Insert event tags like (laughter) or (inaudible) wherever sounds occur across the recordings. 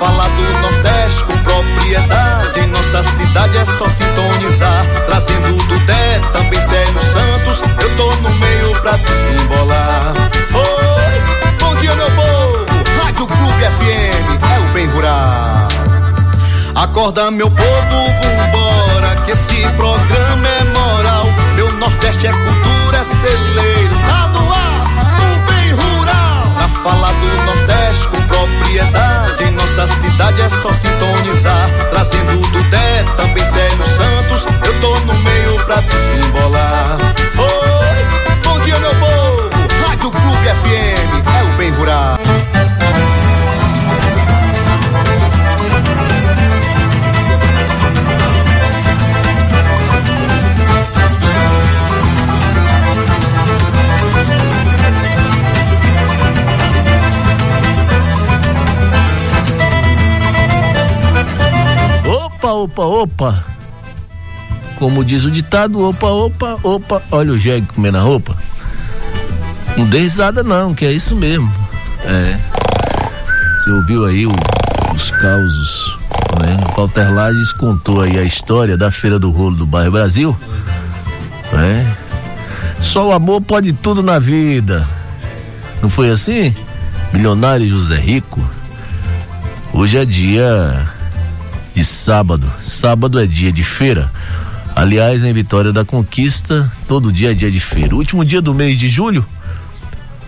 fala do Nordeste com propriedade, nossa cidade é só sintonizar. Trazendo do Dé, também Célio Santos, eu tô no meio pra desembolar. Oi, bom dia meu povo, Rádio Clube FM, é o bem rural. Acorda meu povo, vambora, que esse programa é moral. Meu Nordeste é cultura, é celeiro, tá no ar, o bem rural. Na fala do Nordeste com propriedade, em nossa cidade é só sintonizar. Trazendo do Dé, também Célio Santos, eu tô no meio pra desembolar. Oi, bom dia meu povo, Rádio Clube FM, é o bem rural. Opa, opa. Como diz o ditado, opa, opa, opa. Olha o jegue comendo a roupa. Não dê risada não, que é isso mesmo. É. Você ouviu aí o- os causos, né? O Walter Lages contou aí a história da Feira do Rolo do Bairro Brasil. Né? Só o amor pode tudo na vida. Não foi assim? Milionário José Rico. Hoje é dia de sábado. Sábado é dia de feira. Aliás, em Vitória da Conquista, todo dia é dia de feira. Último dia do mês de julho,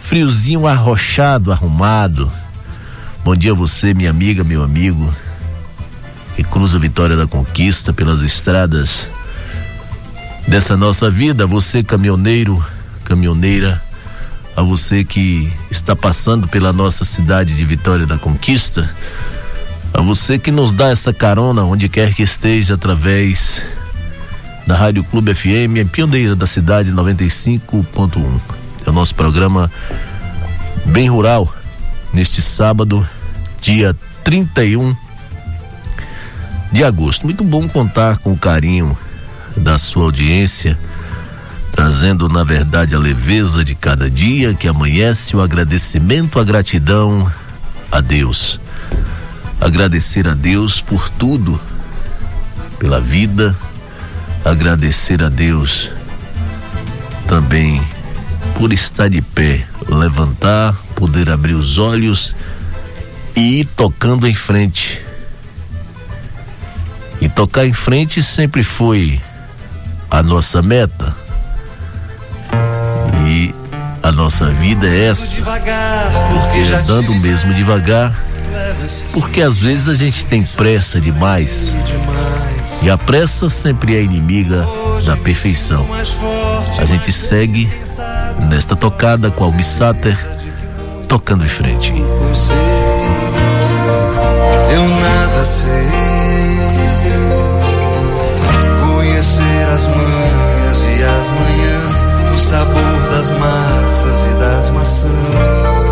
friozinho arrochado, arrumado. Bom dia a você, minha amiga, meu amigo, que cruza Vitória da Conquista pelas estradas dessa nossa vida. Você, caminhoneiro, caminhoneira, a você que está passando pela nossa cidade de Vitória da Conquista. A você que nos dá essa carona onde quer que esteja através da Rádio Clube FM, pioneira da cidade 95.1. É o nosso programa bem rural neste sábado, dia 31 de agosto. Muito bom contar com o carinho da sua audiência, trazendo na verdade a leveza de cada dia que amanhece, o agradecimento, a gratidão a Deus agradecer a Deus por tudo, pela vida, agradecer a Deus também por estar de pé, levantar, poder abrir os olhos e ir tocando em frente. E tocar em frente sempre foi a nossa meta. E a nossa vida é essa. É andando mesmo devagar, porque às vezes a gente tem pressa demais. E a pressa sempre é inimiga da perfeição. A gente segue nesta tocada com Almi Sater, tocando em frente. Eu nada sei conhecer as manhas e as manhãs, o sabor das massas e das maçãs.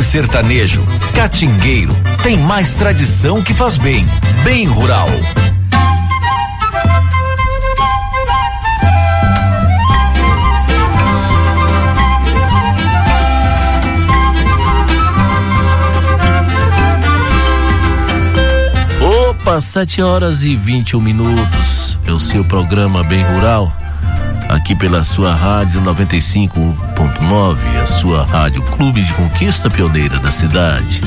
tem sertanejo, catingueiro, tem mais tradição que faz bem. Bem rural. Opa, 7 horas e 21 minutos. É o seu programa Bem Rural aqui pela sua rádio 95.9, a sua rádio Clube de Conquista Pioneira da cidade.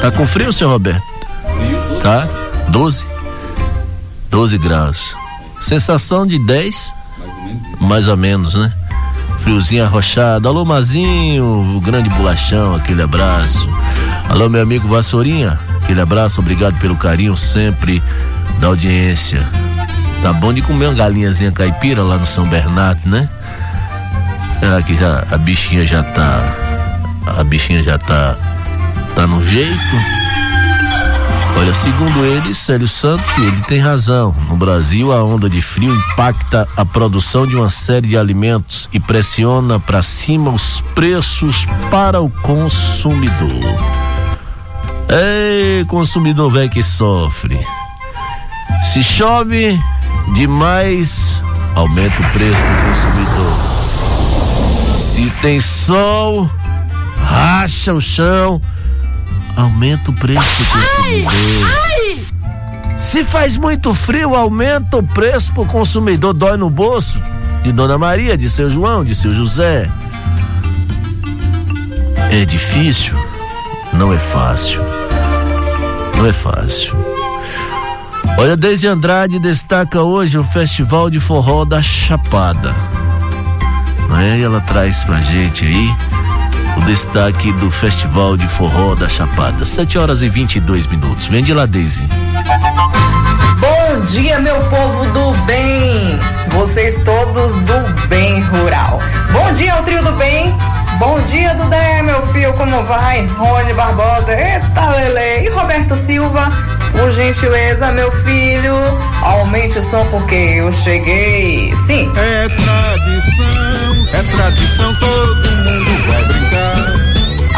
Tá com frio, seu Roberto? Frio, tá? 12? 12 graus. Sensação de 10? Mais ou menos, né? Friozinho arrochado. Alô, Mazinho, o grande bolachão, aquele abraço. Alô, meu amigo Vassourinha, aquele abraço, obrigado pelo carinho sempre da audiência. Tá bom de comer uma galinhazinha caipira lá no São Bernardo, né? Será que já a bichinha já tá. A bichinha já tá. tá no jeito? Olha, segundo ele, Célio Santos, ele tem razão. No Brasil, a onda de frio impacta a produção de uma série de alimentos e pressiona para cima os preços para o consumidor. Ei, consumidor velho que sofre. Se chove, demais, aumenta o preço do consumidor. Se tem sol, racha o chão, aumenta o preço do consumidor. Ai, ai. Se faz muito frio, aumenta o preço pro consumidor, dói no bolso de Dona Maria, de seu João, de seu José. É difícil? Não é fácil. Não é fácil. Olha, Deise Andrade destaca hoje o Festival de Forró da Chapada. É? E ela traz pra gente aí o destaque do Festival de Forró da Chapada. 7 horas e 22 minutos. Vem de lá, Deise. Bom dia, meu povo do bem. Vocês todos do bem rural. Bom dia ao trio do bem. Bom dia, Dudé, meu filho, como vai? Rony Barbosa, eita, Lele. E Roberto Silva por gentileza, meu filho, aumente o som porque eu cheguei. Sim. É tradição, é tradição, todo mundo vai brincar.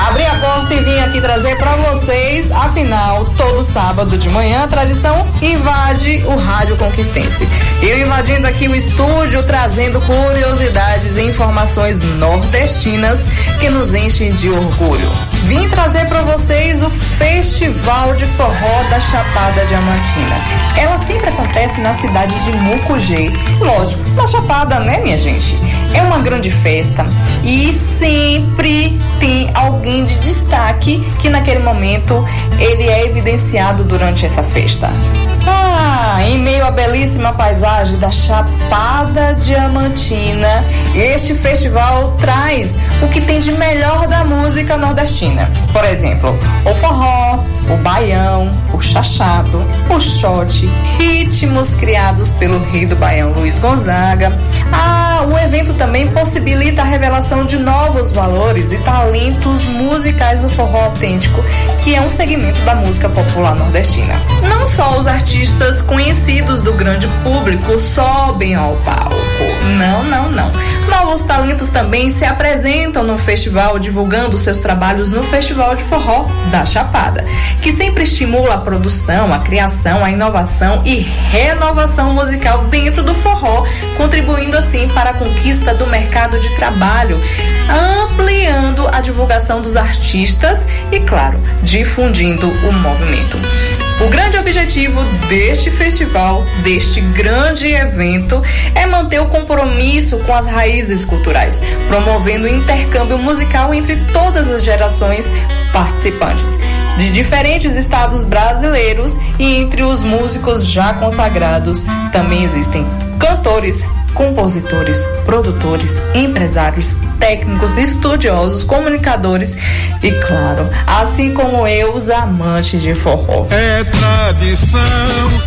Abri a porta e vim aqui trazer para vocês, afinal, todo sábado de manhã, a tradição invade o Rádio Conquistense. Eu invadindo aqui o estúdio, trazendo curiosidades e informações nordestinas que nos enchem de orgulho. Vim trazer para vocês o Festival de Forró da Chapada Diamantina. Ela sempre acontece na cidade de Mucugê. Lógico, na Chapada, né, minha gente? É uma grande festa e sempre tem alguém de destaque que naquele momento ele é evidenciado durante essa festa. Ah, em meio à belíssima paisagem da Chapada Diamantina, este festival traz o que tem de melhor da música nordestina. Por exemplo, o forró, o baião, o chachado, o shot, ritmos criados pelo rei do baião Luiz Gonzaga. Ah, o evento também possibilita a revelação de novos valores e talentos musicais do forró autêntico, que é um segmento da música popular nordestina. Não só os artistas conhecidos do grande público sobem ao palco. Não, não, não. Novos talentos também se apresentam no festival, divulgando seus trabalhos no Festival de Forró da Chapada que sempre estimula a produção, a criação, a inovação e renovação musical dentro do forró, contribuindo assim para conquista do mercado de trabalho, ampliando a divulgação dos artistas e, claro, difundindo o movimento. O grande objetivo deste festival, deste grande evento, é manter o compromisso com as raízes culturais, promovendo intercâmbio musical entre todas as gerações participantes de diferentes estados brasileiros e entre os músicos já consagrados também existem cantores, compositores, produtores, empresários, técnicos, estudiosos, comunicadores e, claro, assim como eu, os amantes de forró. É tradição.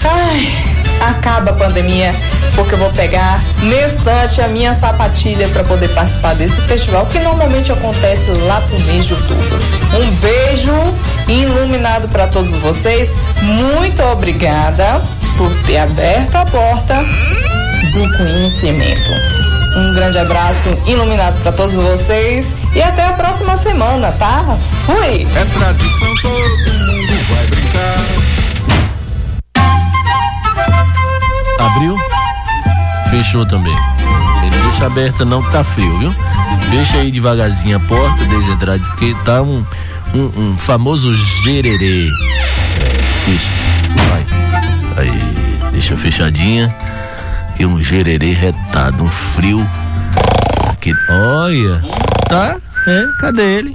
Ai, acaba a pandemia, porque eu vou pegar nestante a minha sapatilha para poder participar desse festival que normalmente acontece lá pro mês de outubro. Um beijo iluminado para todos vocês. Muito obrigada por ter aberto a porta do conhecimento. Um grande abraço iluminado para todos vocês e até a próxima semana, tá? Fui! É tradição, todo mundo vai brincar. Abriu? Fechou também. Ele deixa aberta não que tá frio, viu? Fecha aí devagarzinho a porta, desde entrar, porque tá um, um, um famoso gererê. Vai. Aí, deixa fechadinha. E um gererê retado, um frio. Aquele, olha, tá? É, cadê ele?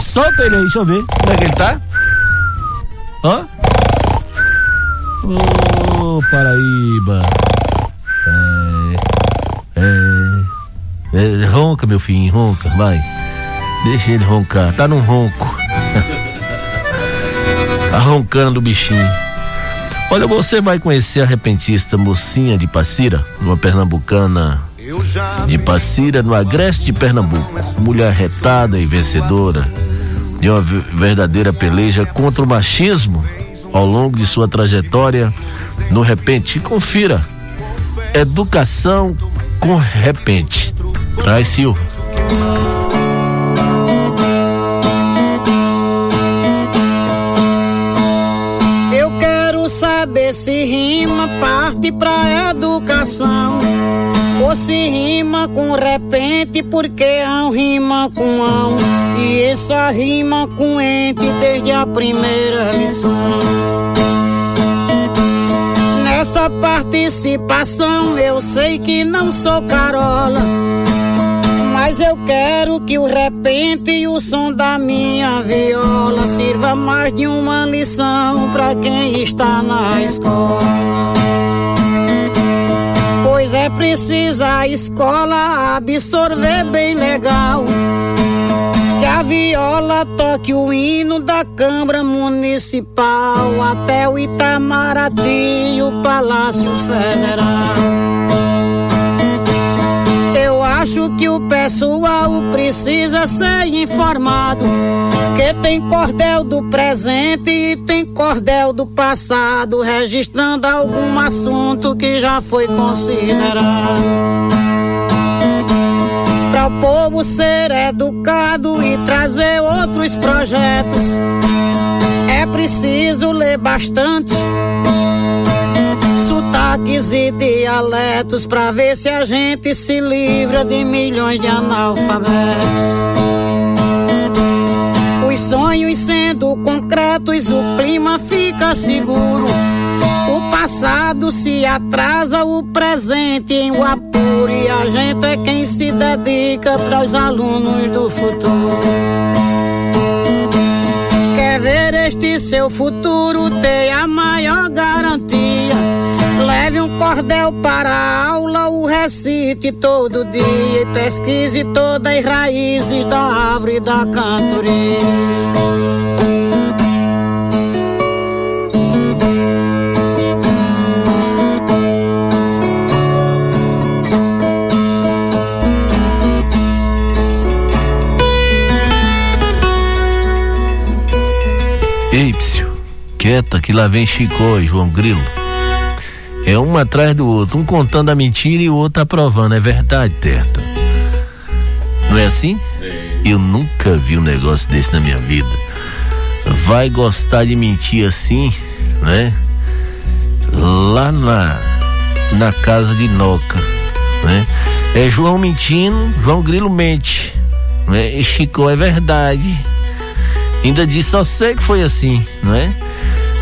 Solta ele aí, deixa eu ver. Como é que ele tá? Ó. Ô, Paraíba. É, é, é, ronca, meu filho, ronca, vai. Deixa ele roncar, tá num ronco. (laughs) tá roncando o bichinho. Olha, você vai conhecer a repentista Mocinha de Passira, uma pernambucana de Passira, no Agreste de Pernambuco. Mulher retada e vencedora de uma ve- verdadeira peleja contra o machismo ao longo de sua trajetória no Repente. Confira. Educação com Repente. Traz, Silvio. Se rima parte pra educação. Ou se rima com repente, porque ão rima com ão. E essa rima com ente desde a primeira lição. Nessa participação eu sei que não sou carola. Mas eu quero que o repente e o som da minha viola sirva mais de uma lição pra quem está na escola. Pois é preciso a escola absorver bem legal. Que a viola toque o hino da Câmara Municipal até o Itamaraty e o Palácio Federal. Acho que o pessoal precisa ser informado. Que tem cordel do presente e tem cordel do passado, registrando algum assunto que já foi considerado. Para o povo ser educado e trazer outros projetos, é preciso ler bastante sotaques e dialetos pra ver se a gente se livra de milhões de analfabetos. Os sonhos sendo concretos, o clima fica seguro. O passado se atrasa, o presente em apuro. E a gente é quem se dedica para os alunos do futuro. Quer ver este seu futuro ter a maior garantia? Leve um cordel para a aula, o recite todo dia e pesquise todas as raízes da árvore da cantoria. Ei, psiu, quieta que lá vem Chicó e João Grilo. É um atrás do outro, um contando a mentira e o outro aprovando. É verdade, Terta. Não é assim? Eu nunca vi um negócio desse na minha vida. Vai gostar de mentir assim, né? Lá na, na casa de Noca, né? É João mentindo, João Grilo mente. Né? E Chico é verdade. Ainda disse, só sei que foi assim, não é?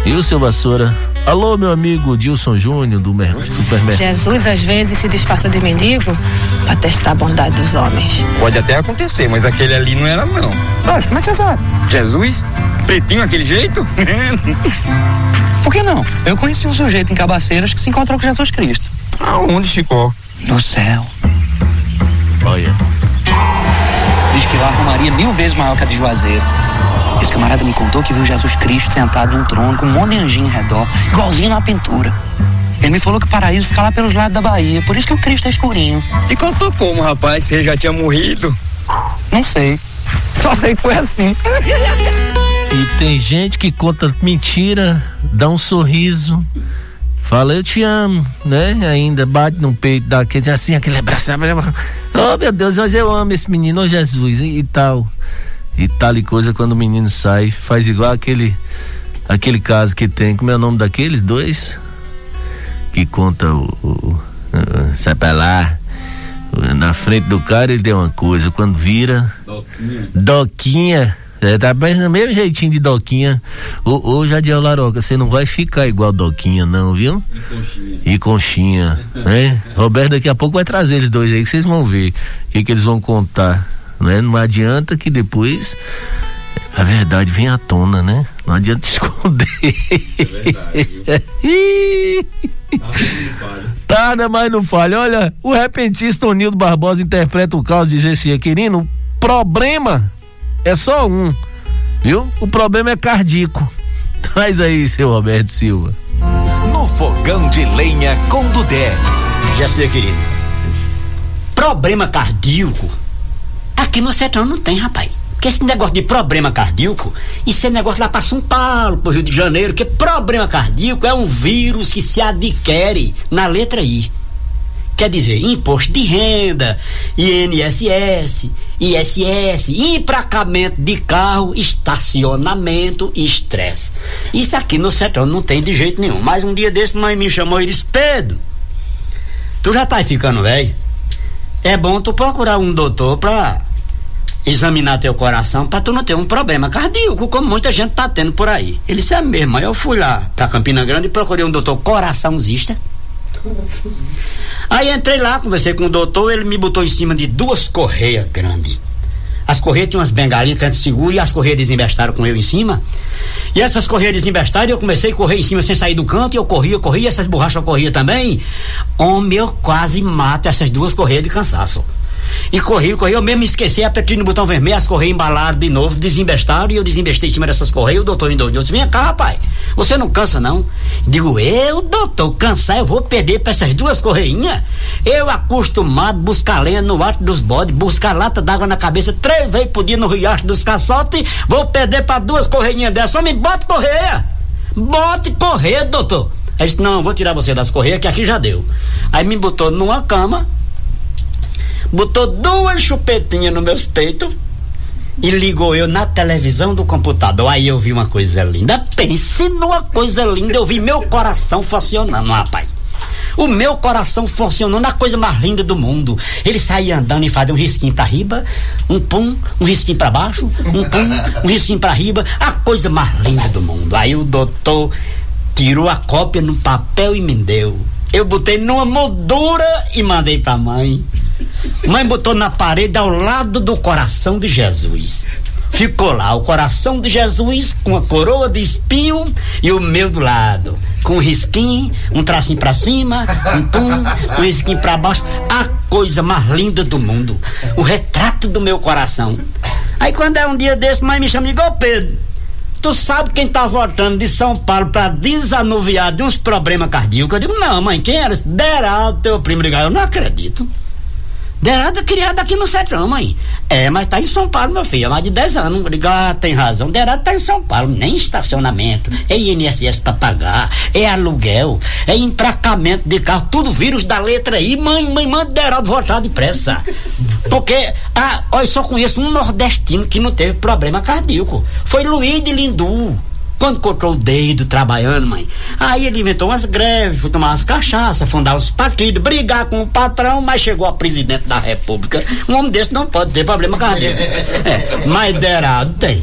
E o seu Vassoura? Alô, meu amigo Dilson Júnior, do mer- supermercado. Jesus às vezes se disfarça de mendigo para testar a bondade dos homens. Pode até acontecer, mas aquele ali não era não. Lógico, como é que você sabe? Jesus? Pretinho aquele jeito? (laughs) Por que não? Eu conheci um sujeito em Cabaceiras que se encontrou com Jesus Cristo. Aonde, Chicó? No céu. Olha, Diz que lá arrumaria mil vezes maior que a de Juazeiro. Esse camarada me contou que viu Jesus Cristo sentado num trono com um monte de anjinho em redor, igualzinho na pintura. Ele me falou que o paraíso fica lá pelos lados da Bahia, por isso que o Cristo é escurinho. E contou como, rapaz? Você já tinha morrido? Não sei. Só sei que foi assim. e tem gente que conta mentira, dá um sorriso fala, eu te amo, né? Ainda bate no peito daquele, assim, aquele abraço. Oh, meu Deus, mas eu amo esse menino, oh Jesus, e, e tal. E tal e coisa, quando o menino sai, faz igual aquele, aquele caso que tem, como é o nome daqueles dois? Que conta o, o, o sai pra lá, na frente do cara ele deu uma coisa, quando vira. Doquinha. Doquinha é, tá bem mesmo jeitinho de Doquinha. Ô, ô Jadiel Laroca, você não vai ficar igual Doquinha, não, viu? E conchinha. E conchinha, né? Roberto daqui a pouco vai trazer eles dois aí que vocês vão ver o que, que eles vão contar. Né? Não adianta que depois a verdade vem à tona, né? Não adianta (laughs) esconder. É verdade. (laughs) Tarda, mas não falha. Olha, o repentista Onildo Barbosa interpreta o caos de Gessia Quirino. Problema é só um, viu? O problema é cardíaco. (laughs) Traz aí, seu Roberto Silva. No fogão de lenha com Dudé. Já sei, querido. Problema cardíaco. Aqui no sertão não tem, rapaz. Porque esse negócio de problema cardíaco, isso é negócio lá para São Paulo, pro Rio de Janeiro, que problema cardíaco é um vírus que se adquire na letra I. Quer dizer, imposto de renda, INSS, ISS, empracamento de carro, estacionamento e estresse. Isso aqui no sertão não tem de jeito nenhum. Mas um dia desse, mãe me chamou e disse: Pedro, tu já tá ficando velho? É bom tu procurar um doutor pra examinar teu coração pra tu não ter um problema cardíaco, como muita gente tá tendo por aí. Ele disse: É mesmo. Aí eu fui lá pra Campina Grande e procurei um doutor coraçãozista Aí entrei lá, conversei com o doutor, ele me botou em cima de duas correias grandes. As correias tinham umas bengalinhas tanto seguro e as correias desinvestaram com eu em cima. E essas correias desinvestaram eu comecei a correr em cima sem sair do canto e eu corria, corria, essas borrachas eu corria também. Homem, eu quase mato essas duas correias de cansaço. E corri, corri, eu mesmo esqueci, apertei no botão vermelho, as correias embalaram de novo, desinvestaram e eu desinvestei em cima dessas correias. O doutor ainda olhou disse: Vem cá, rapaz, você não cansa não? Digo, eu, doutor, cansar, eu vou perder pra essas duas correinhas? Eu acostumado buscar lenha no alto dos bodes, buscar lata d'água na cabeça três vezes por dia no riacho dos caçotes, vou perder pra duas correinhas dessas. Só me bote correia! Bote correia, doutor! Aí disse, não, vou tirar você das correias que aqui já deu. Aí me botou numa cama, botou duas chupetinhas no meus peitos e ligou eu na televisão do computador. Aí eu vi uma coisa linda. Pense numa coisa linda. Eu vi meu coração funcionando, rapaz. O meu coração funcionou na coisa mais linda do mundo. Ele saía andando e fazia um risquinho pra riba, um pum, um risquinho pra baixo, um pum, um risquinho pra riba. A coisa mais linda do mundo. Aí o doutor tirou a cópia no papel e me deu. Eu botei numa moldura e mandei pra mãe. Mãe botou na parede ao lado do coração de Jesus. Ficou lá o coração de Jesus com a coroa de espinho e o meu do lado. Com um risquinho, um tracinho pra cima, um pum, um risquinho pra baixo. A coisa mais linda do mundo. O retrato do meu coração. Aí quando é um dia desse, mãe me chama e Pedro, tu sabe quem tá voltando de São Paulo pra desanuviar de uns problemas cardíacos? Eu digo, não, mãe, quem era? Deraldo, teu primo. Eu não acredito. Derada criada aqui no Sertão, mãe. É, mas tá em São Paulo, meu filho, há mais de 10 anos. Digo, ah, tem razão. Derada tá em São Paulo, nem estacionamento, é INSS pra pagar, é aluguel, é empracamento de carro, tudo vírus da letra I. Mãe, mãe, manda Deraldo voltar depressa. Porque, ah, eu só conheço um nordestino que não teve problema cardíaco. Foi Luiz de Lindu. Quando cortou o dedo trabalhando, mãe, aí ele inventou umas greves, foi tomar umas cachaças, fundar os partidos, brigar com o patrão, mas chegou a presidente da república. Um homem desse não pode ter problema cardíaco. (laughs) É, mas Deraldo tem.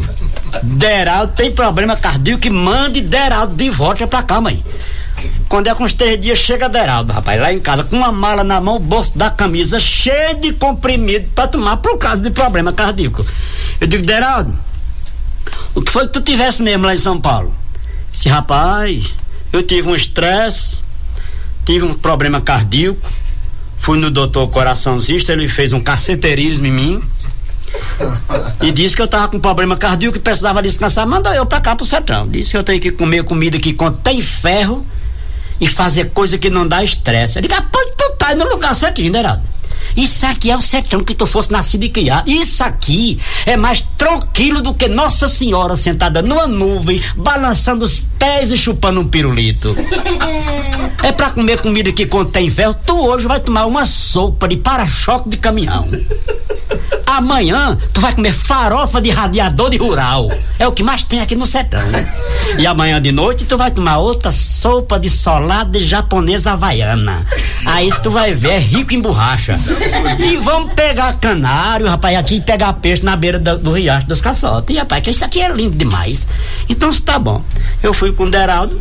Deraldo tem problema cardíaco que mande Deraldo de volta pra cá, mãe. Quando é com uns três dias, chega Deraldo, rapaz, lá em casa, com uma mala na mão, o bolso da camisa cheio de comprimido pra tomar por causa de problema cardíaco. Eu digo, Deraldo, o que foi que tu tivesse mesmo lá em São Paulo? Esse rapaz, eu tive um estresse, tive um problema cardíaco, fui no doutor coraçãozista, ele fez um caceterismo em mim e disse que eu tava com problema cardíaco e precisava descansar, mandou eu pra cá pro sertão. Disse que eu tenho que comer comida que contém ferro e fazer coisa que não dá estresse. Eu digo, ah, pô, tu tá no lugar certinho, Derado. Isso aqui é o sertão que tu fosse nascido e criado. Isso aqui é mais tranquilo do que Nossa Senhora sentada numa nuvem, balançando os pés e chupando um pirulito. (laughs) É pra comer comida que contém ferro. Tu hoje vai tomar uma sopa de para-choque de caminhão. Amanhã tu vai comer farofa de radiador de rural. É o que mais tem aqui no sertão. E amanhã de noite tu vai tomar outra sopa de solada de japonesa havaiana. Aí tu vai ver, é rico em borracha. E vamos pegar canário, rapaz, aqui e pegar peixe na beira do, do riacho dos caçotes. E rapaz, que isso aqui é lindo demais. Então tá bom. Eu fui com o Deraldo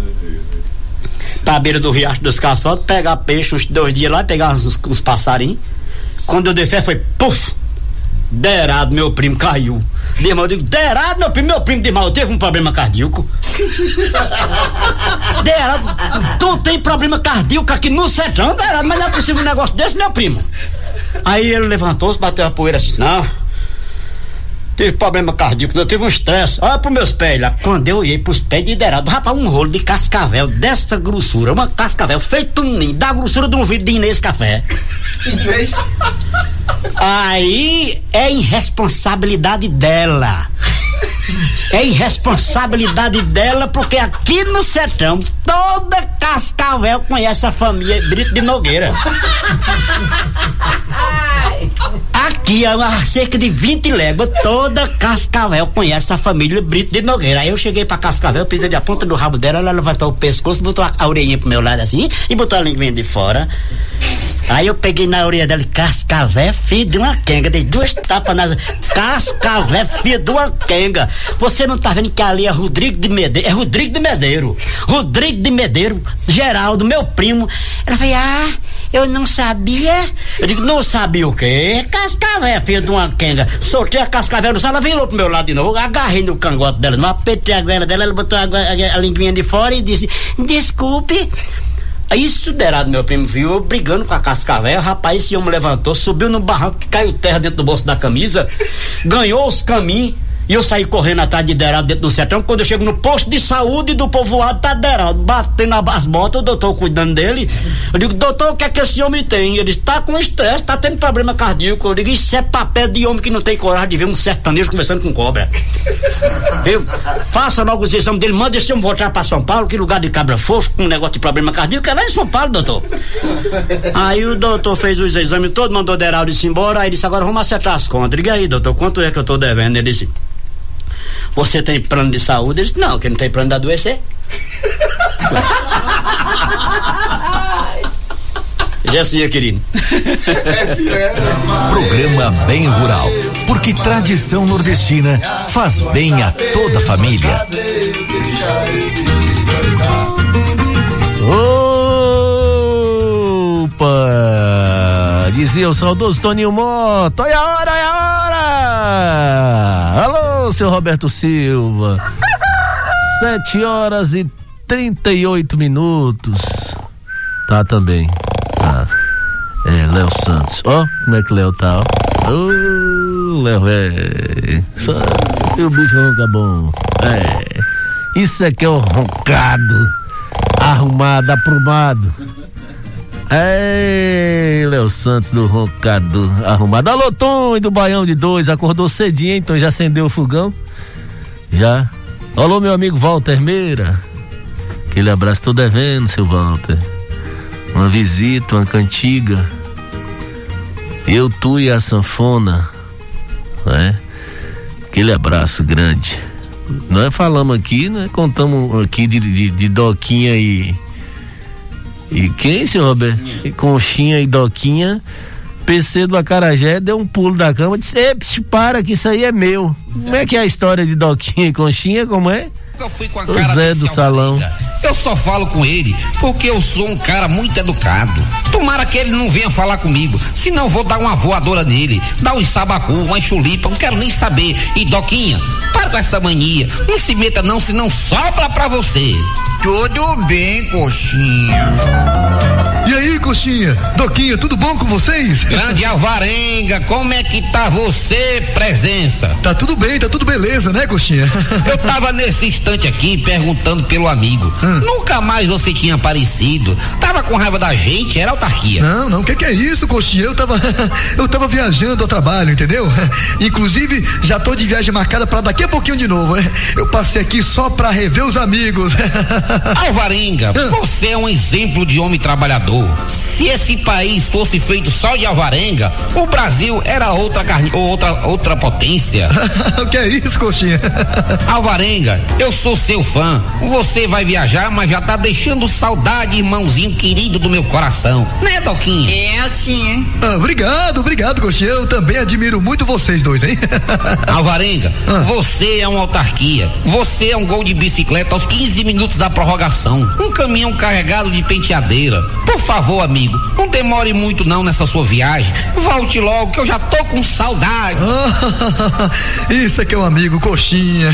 pra beira do riacho dos caçotes, pegar peixe uns dois dias lá, pegar uns, uns passarinhos. Quando eu dei fé, foi puf! Derado, meu primo, caiu. Irmão, eu digo, Derado, meu primo, meu primo de mal, teve um problema cardíaco. (laughs) Derado, tu tem problema cardíaco aqui no sertão, Derado, mas não é possível um negócio desse, meu primo. Aí ele levantou-se, bateu a poeira assim, não. Tive problema cardíaco, eu tive um estresse. Olha pros meus pés lá. Quando eu olhei pros pés de Derado, rapaz, um rolo de cascavel dessa grossura, uma cascavel feito um ninho, da grossura de um vidro de Inês Café. Inês? Aí é irresponsabilidade dela. É irresponsabilidade dela, porque aqui no sertão, toda Cascavel conhece a família Brito de Nogueira. Aqui, a cerca de 20 léguas, toda Cascavel conhece a família Brito de Nogueira. Aí eu cheguei pra Cascavel, pisei a ponta do rabo dela, ela levantou o pescoço, botou a orelhinha pro meu lado assim e botou a linguinha de fora. Aí eu peguei na orelha dela, Cascavé, filho de uma quenga, dei duas tapas nas. (laughs) Cascavé, filho de uma quenga. Você não tá vendo que ali é Rodrigo de Medeiro? É Rodrigo de Medeiro. Rodrigo de Medeiro, Geraldo, meu primo. Ela falou, ah, eu não sabia. Eu digo, não sabia o quê? Cascavé, filho de uma quenga. Soltei a cascavé no chão, ela virou pro meu lado de novo, agarrei no cangote dela, não apertei a goela dela, ela botou a, a, a linguinha de fora e disse, desculpe. Aí isso derado, meu primo viu, brigando com a cascavel, rapaz, esse homem levantou, subiu no barranco, caiu terra dentro do bolso da camisa, ganhou os caminhos, e eu saí correndo atrás de Deraldo dentro do sertão. Quando eu chego no posto de saúde do povoado, tá Deraldo batendo as botas, o doutor cuidando dele. Eu digo, doutor, o que é que esse homem tem? Ele disse, tá com estresse, tá tendo problema cardíaco. Eu digo, isso é papel de homem que não tem coragem de ver um sertanejo conversando com cobra. (laughs) Viu? Faça logo os exames dele, manda esse homem voltar pra São Paulo, que lugar de cabra fosco, com um negócio de problema cardíaco, é lá em São Paulo, doutor. Aí o doutor fez os exames todos, mandou Deraldo ir embora, aí disse, agora vamos acertar as contas. Diga aí, doutor, quanto é que eu tô devendo? Ele disse, você tem plano de saúde? Ele disse, não, que não tem plano de adoecer. Já sim, querido. (laughs) Programa Bem Rural, porque tradição nordestina faz bem a toda a família. Opa! Dizia o saudoso Toninho Mota. Olha a hora, olha a hora! Alô, seu Roberto Silva. Sete horas e trinta e oito minutos. Tá também. Tá. É, Léo Santos. Ó, como é que Léo tá, ó. Ô, Léo, é. Só, o bicho ronca bom. É. Isso é que é o roncado. Arrumado, aprumado. Ei, Léo Santos do Roncado arrumado. Alô, Tom do Baião de Dois, acordou cedinho, então já acendeu o fogão? Já. Alô, meu amigo Walter Meira. Aquele abraço, tô devendo, seu Walter. Uma visita, uma cantiga. Eu, tu e a sanfona. Né? Aquele abraço grande. Nós falamos aqui, nós contamos aqui de, de, de Doquinha e. E quem, senhor Roberto? E Conchinha e Doquinha. PC do Acarajé deu um pulo da cama e disse: Eps, para que isso aí é meu. Como é que é a história de Doquinha e Conchinha? Como é? Eu fui com a cara Zé do salão. Eu só falo com ele porque eu sou um cara muito educado. Tomara que ele não venha falar comigo, senão vou dar uma voadora nele, dar um sabacu, uma chulipa, não quero nem saber. E Doquinha, para com essa mania, não se meta não, senão sobra pra você. Tudo bem, coxinha. E aí, coxinha? Doquinha, tudo bom com vocês? Grande Alvarenga, como é que tá você, presença? Tá tudo bem, tá tudo beleza, né, coxinha? (laughs) Eu tava nesse instante aqui perguntando pelo amigo. Hum. Nunca mais você tinha aparecido. Tava com raiva da gente, era autarquia. Não, não, o que, que é isso, coxinha? Eu tava (laughs) eu tava viajando ao trabalho, entendeu? (laughs) Inclusive, já tô de viagem marcada para daqui a pouquinho de novo. Eu passei aqui só para rever os amigos. Alvarenga, você é um exemplo de homem trabalhador. Se esse país fosse feito só de alvarenga, o Brasil era outra carne, outra outra potência. (laughs) o que é isso, coxinha? (laughs) Alvarenga, eu sou seu fã. Você vai viajar, mas já tá deixando saudade, irmãozinho querido do meu coração. Né, Doquinha? É assim, hein? Ah, obrigado, obrigado, coxinha. Eu também admiro muito vocês dois, hein? (laughs) Alvarenga, ah. você é uma autarquia. Você é um gol de bicicleta aos 15 minutos da prorrogação. Um caminhão carregado de penteadeira. Por favor, amigo, não demore muito não nessa sua viagem. Volte logo que eu já tô com saudade. (laughs) isso é que é um amigo, coxinha.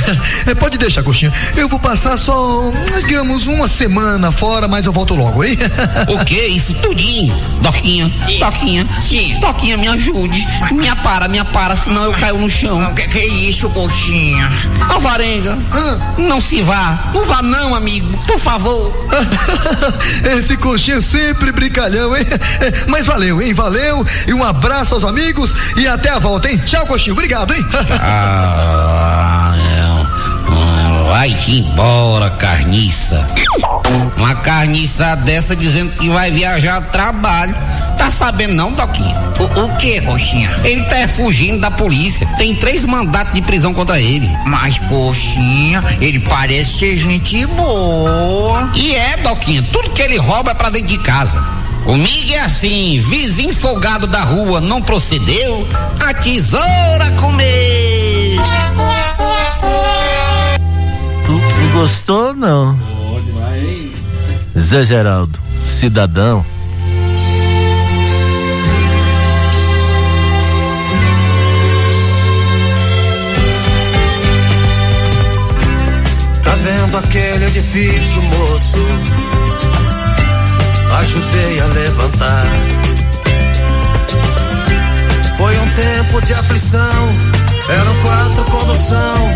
É, pode deixar, coxinha. Eu vou passar só, digamos, uma semana fora, mas eu volto logo, hein? (laughs) O que? Isso tudinho. Doquinha, Doquinha. Sim. Doquinha, me ajude. Me para, me para, senão eu caio no chão. O que, que é isso, coxinha? Alvarenga, não se vá. Não vá não, amigo. Por favor. (laughs) Esse coxinha sempre brincalhão, hein? (laughs) Mas valeu, hein? Valeu. E um abraço aos amigos e até a volta, hein? Tchau, coxinha. Obrigado, hein? (laughs) ah. Vai-te embora, carniça. Uma carniça dessa dizendo que vai viajar a trabalho. Tá sabendo não, Doquinha? O, o que, Coxinha? Ele tá fugindo da polícia. Tem três mandatos de prisão contra ele. Mas, Coxinha, ele parece ser gente boa. E é, Doquinha, tudo que ele rouba é pra dentro de casa. Comigo é assim, vizinho folgado da rua não procedeu, a tesoura comer. Tu, tu gostou não? Zé Geraldo, cidadão. Vendo aquele edifício, moço? Ajudei a levantar. Foi um tempo de aflição. Eram quatro condução,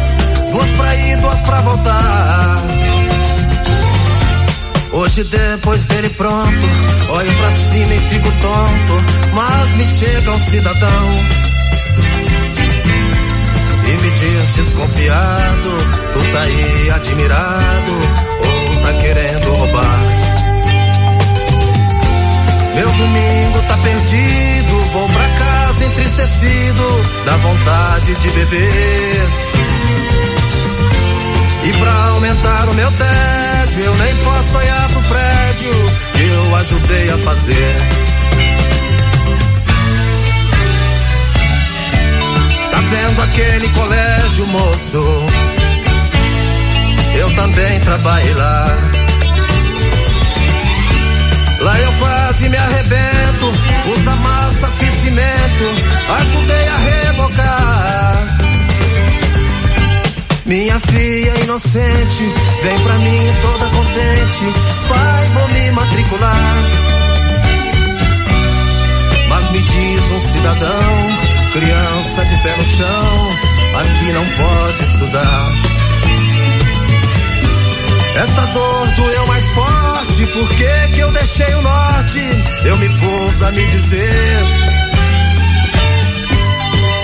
duas pra ir, duas pra voltar. Hoje depois dele pronto, olho pra cima e fico tonto, mas me chega um cidadão e me diz desconfiado, tu tá aí admirado ou tá querendo roubar? Meu domingo tá perdido, vou pra casa entristecido, dá vontade de beber. E pra aumentar o meu tédio, eu nem posso olhar pro prédio que eu ajudei a fazer. Vendo aquele colégio, moço? Eu também trabalhei lá. Lá eu quase me arrebento, usa massa, fiz cimento, ajudei a rebocar. Minha filha inocente, vem pra mim toda contente. Pai, vou me matricular. Mas me diz um cidadão, criança de pé no chão, aqui não pode estudar. Esta dor doeu mais forte, por que eu deixei o norte? Eu me pus a me dizer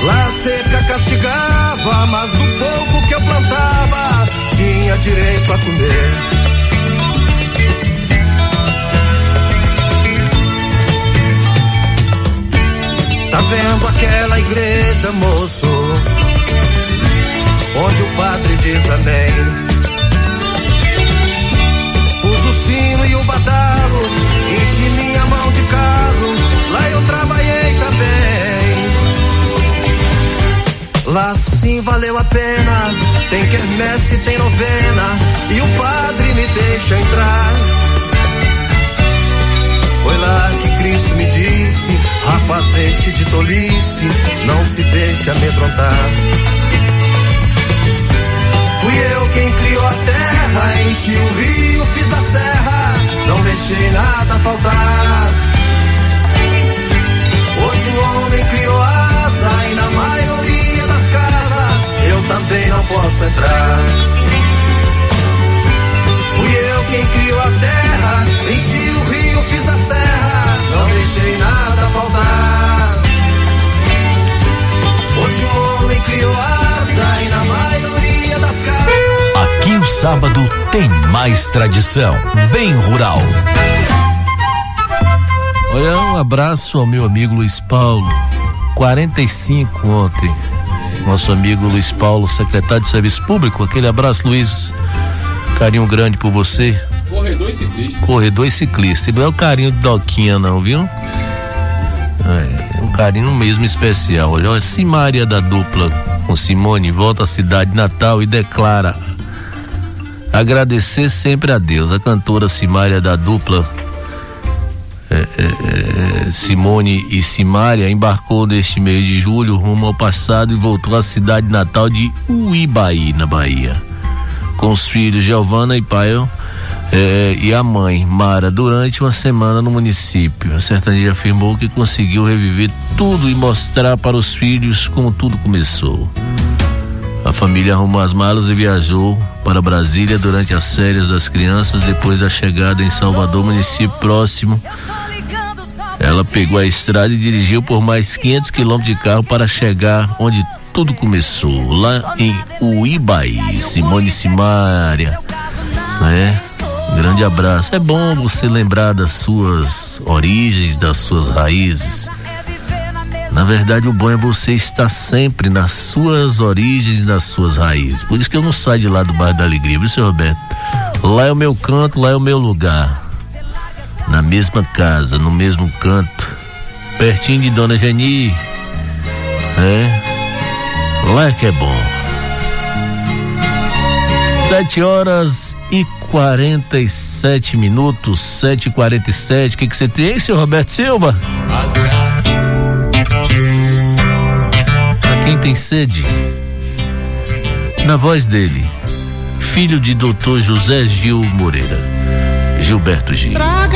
Lá seca castigava, mas do pouco que eu plantava, tinha direito a comer. Tá vendo aquela igreja, moço? Onde o padre diz amém. Pus o sino e o badalo, enchi minha mão de carro, lá eu trabalhei também. Lá sim valeu a pena. Tem quermesse, tem novena. E o padre me deixa entrar. Foi lá que Cristo me disse: Rapaz, deixe de tolice. Não se deixe amedrontar. Fui eu quem criou a terra, enchi o rio, fiz a serra, não deixei nada faltar. Hoje o homem criou asa e na maioria das casas eu também não posso entrar. Quem criou a terra, enchi o rio, fiz a serra, não deixei nada faltar. Hoje o homem criou asa e na maioria das casas. Aqui o sábado tem mais tradição, bem rural. Olha, um abraço ao meu amigo Luiz Paulo. 45 ontem. Nosso amigo Luiz Paulo, secretário de Serviço Público. Aquele abraço, Luiz. Carinho grande por você. Corredor e ciclista. Corredor e ciclista. Não é o carinho de Doquinha, não, viu? É, um carinho mesmo especial. Olha, Simária da dupla com Simone volta à cidade natal e declara agradecer sempre a Deus. A cantora Simária da dupla é, é, é, Simone e Simária embarcou neste mês de julho rumo ao passado e voltou à cidade natal de Uibaí, na Bahia, com os filhos Giovana e Paio é, e a mãe, Mara, durante uma semana no município. A sertaneja afirmou que conseguiu reviver tudo e mostrar para os filhos como tudo começou. A família arrumou as malas e viajou para Brasília durante as férias das crianças, depois da chegada em Salvador, município próximo. Ela pegou a estrada e dirigiu por mais 500 quilômetros de carro para chegar onde tudo começou, lá em Uibaí, Simone Simária, né? Grande abraço. É bom você lembrar das suas origens, das suas raízes. Na verdade, o bom é você estar sempre nas suas origens, nas suas raízes. Por isso que eu não saio de lá do bairro da Alegria, viu, seu Roberto? Lá é o meu canto, lá é o meu lugar. Na mesma casa, no mesmo canto, pertinho de Dona Geni. É? Lá que é bom. Sete horas e 47 minutos, sete e quarenta e sete. O que que você tem, seu Roberto Silva? Pra quem tem sede, na voz dele, filho de doutor José Gil Moreira, Gilberto Gil. Traga-me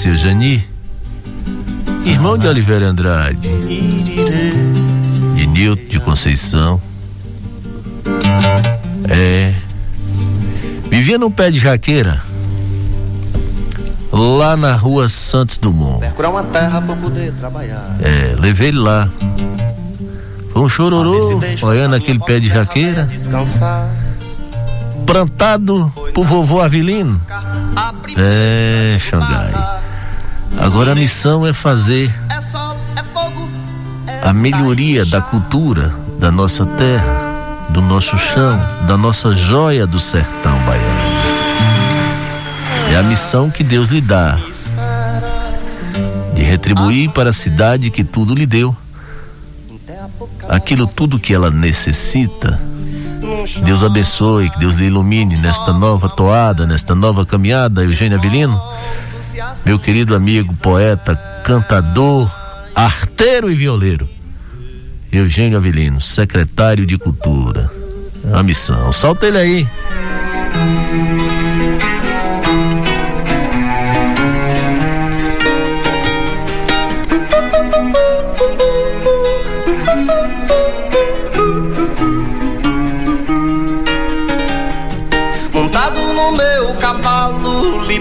seu Jani. Irmão de Oliveira Andrade. De Nilton de Conceição. É. Vivia num pé de jaqueira. Lá na rua Santos Dumont. Procurar uma terra pra poder trabalhar. É, levei ele lá. Foi um chororô, olhando aquele pé de jaqueira. Plantado por vovô Avelino. É, Xangai. Agora a missão é fazer a melhoria da cultura da nossa terra, do nosso chão, da nossa joia do sertão baiano. É a missão que Deus lhe dá de retribuir para a cidade que tudo lhe deu. Aquilo tudo que ela necessita. Deus abençoe, que Deus lhe ilumine nesta nova toada, nesta nova caminhada, Eugênio Avelino. Meu querido amigo, poeta, cantador, arteiro e violeiro. Eugênio Avelino, secretário de Cultura. A missão. Solta ele aí.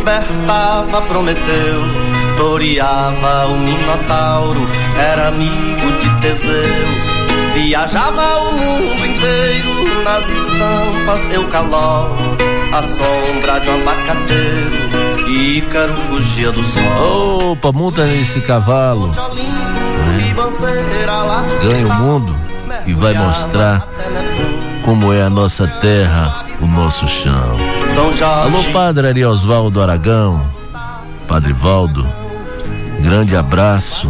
Libertava Prometeu, toreava o Minotauro, era amigo de Teseu. Viajava o mundo inteiro nas estampas, eu caló, a sombra de um abacateiro, Ícaro fugia do sol. Opa, monta nesse cavalo. Lá Ganha o mundo e vai mostrar como é a nossa terra, o nosso chão. São Jorge. Alô, Padre Ari Osvaldo Aragão, Padre Valdo, grande abraço,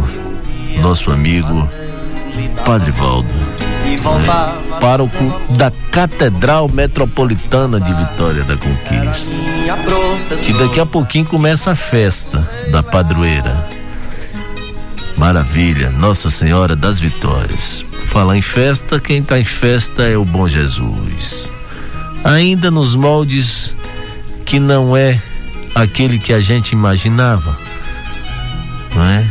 nosso amigo Padre Valdo, voltava pároco da Catedral Metropolitana de Vitória da Conquista. E daqui a pouquinho começa a festa da padroeira. Maravilha, Nossa Senhora das Vitórias. Falar em festa, quem está em festa é o bom Jesus. Ainda nos moldes que não é aquele que a gente imaginava, não é?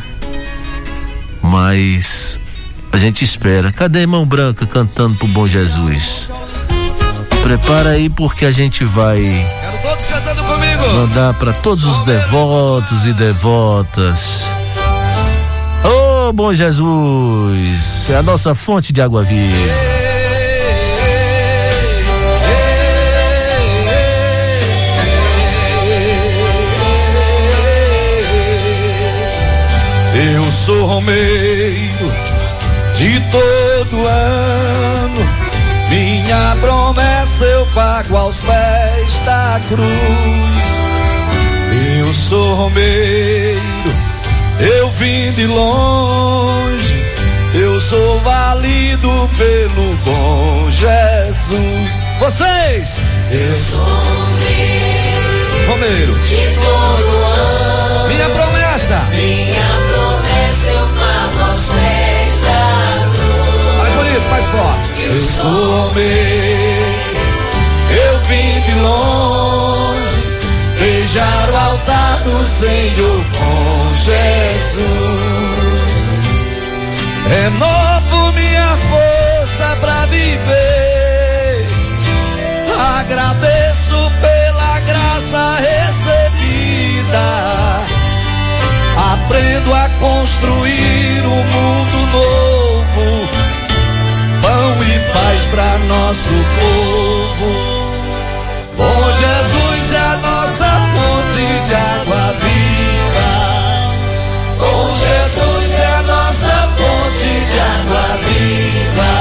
Mas a gente espera. Cadê a irmão Branca cantando pro bom Jesus? Prepara aí porque a gente vai mandar para todos os devotos e devotas. Ô bom Jesus, é a nossa fonte de água viva. Sou romeiro de todo ano. Minha promessa eu pago aos pés da cruz. Eu sou romeiro, eu vim de longe. Eu sou valido pelo bom Jesus. Vocês! Eu sou romeiro De todo ano. Minha promessa! Minha promessa eu pago aos pés da cruz. Mais bonito, mais forte. Eu sou homem, eu vim de longe, beijar o altar do Senhor com Jesus. Renovo minha força pra viver, agradeço pela graça Aprendo a construir um mundo novo, pão e paz para nosso povo. Bom Jesus é a nossa fonte de água viva. Bom Jesus é a nossa fonte de água viva.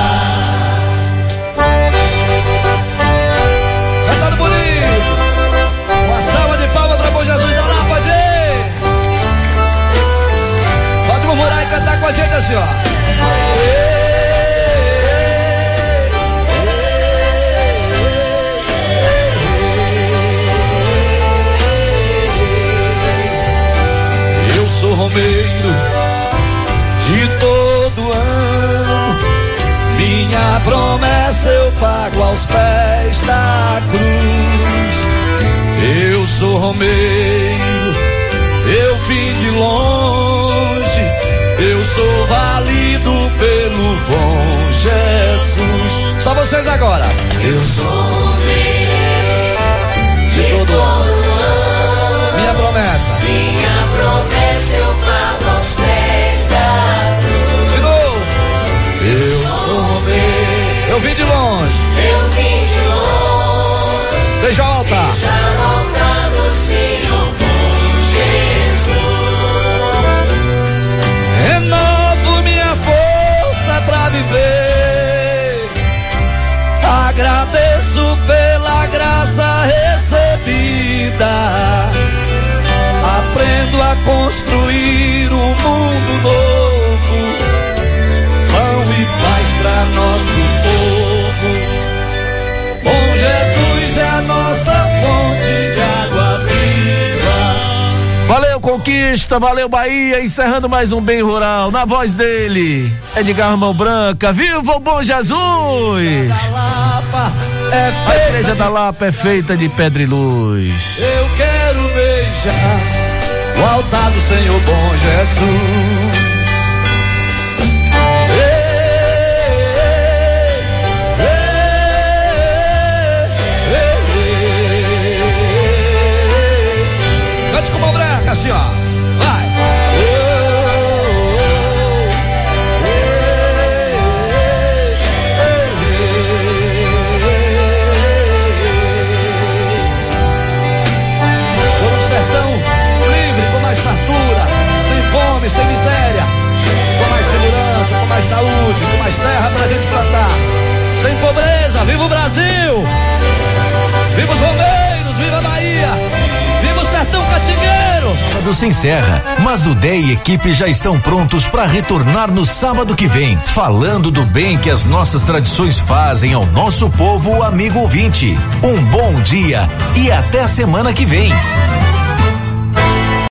Assim, ó. Eu sou romeiro de todo ano. Minha promessa eu pago aos pés da sou romeiro, eu vim de longe, bom Jesus. Só vocês agora. Eu sou de todo ano. Minha promessa. Minha promessa eu pago aos pés da cruz. De novo. Eu sou romeiro, eu vim de longe. Eu vim de longe. Beijo recebida. Aprendo a construir um mundo novo. Pão e paz pra nosso povo. Bom Jesus é a nossa fonte de água viva. Valeu, Conquista, valeu, Bahia, encerrando mais um Bem Rural, na voz dele, Edgar Mão Branca, viva o bom Jesus! A igreja da Lapa é feita de pedra e luz. Eu quero beijar o altar do Senhor bom Jesus. Pobreza, viva o Brasil! Viva os Romeiros, viva a Bahia! Viva o sertão catingueiro! Sábado se encerra, mas o DEI e equipe já estão prontos para retornar no sábado que vem, falando do bem que as nossas tradições fazem ao nosso povo amigo ouvinte. Um bom dia e até semana que vem.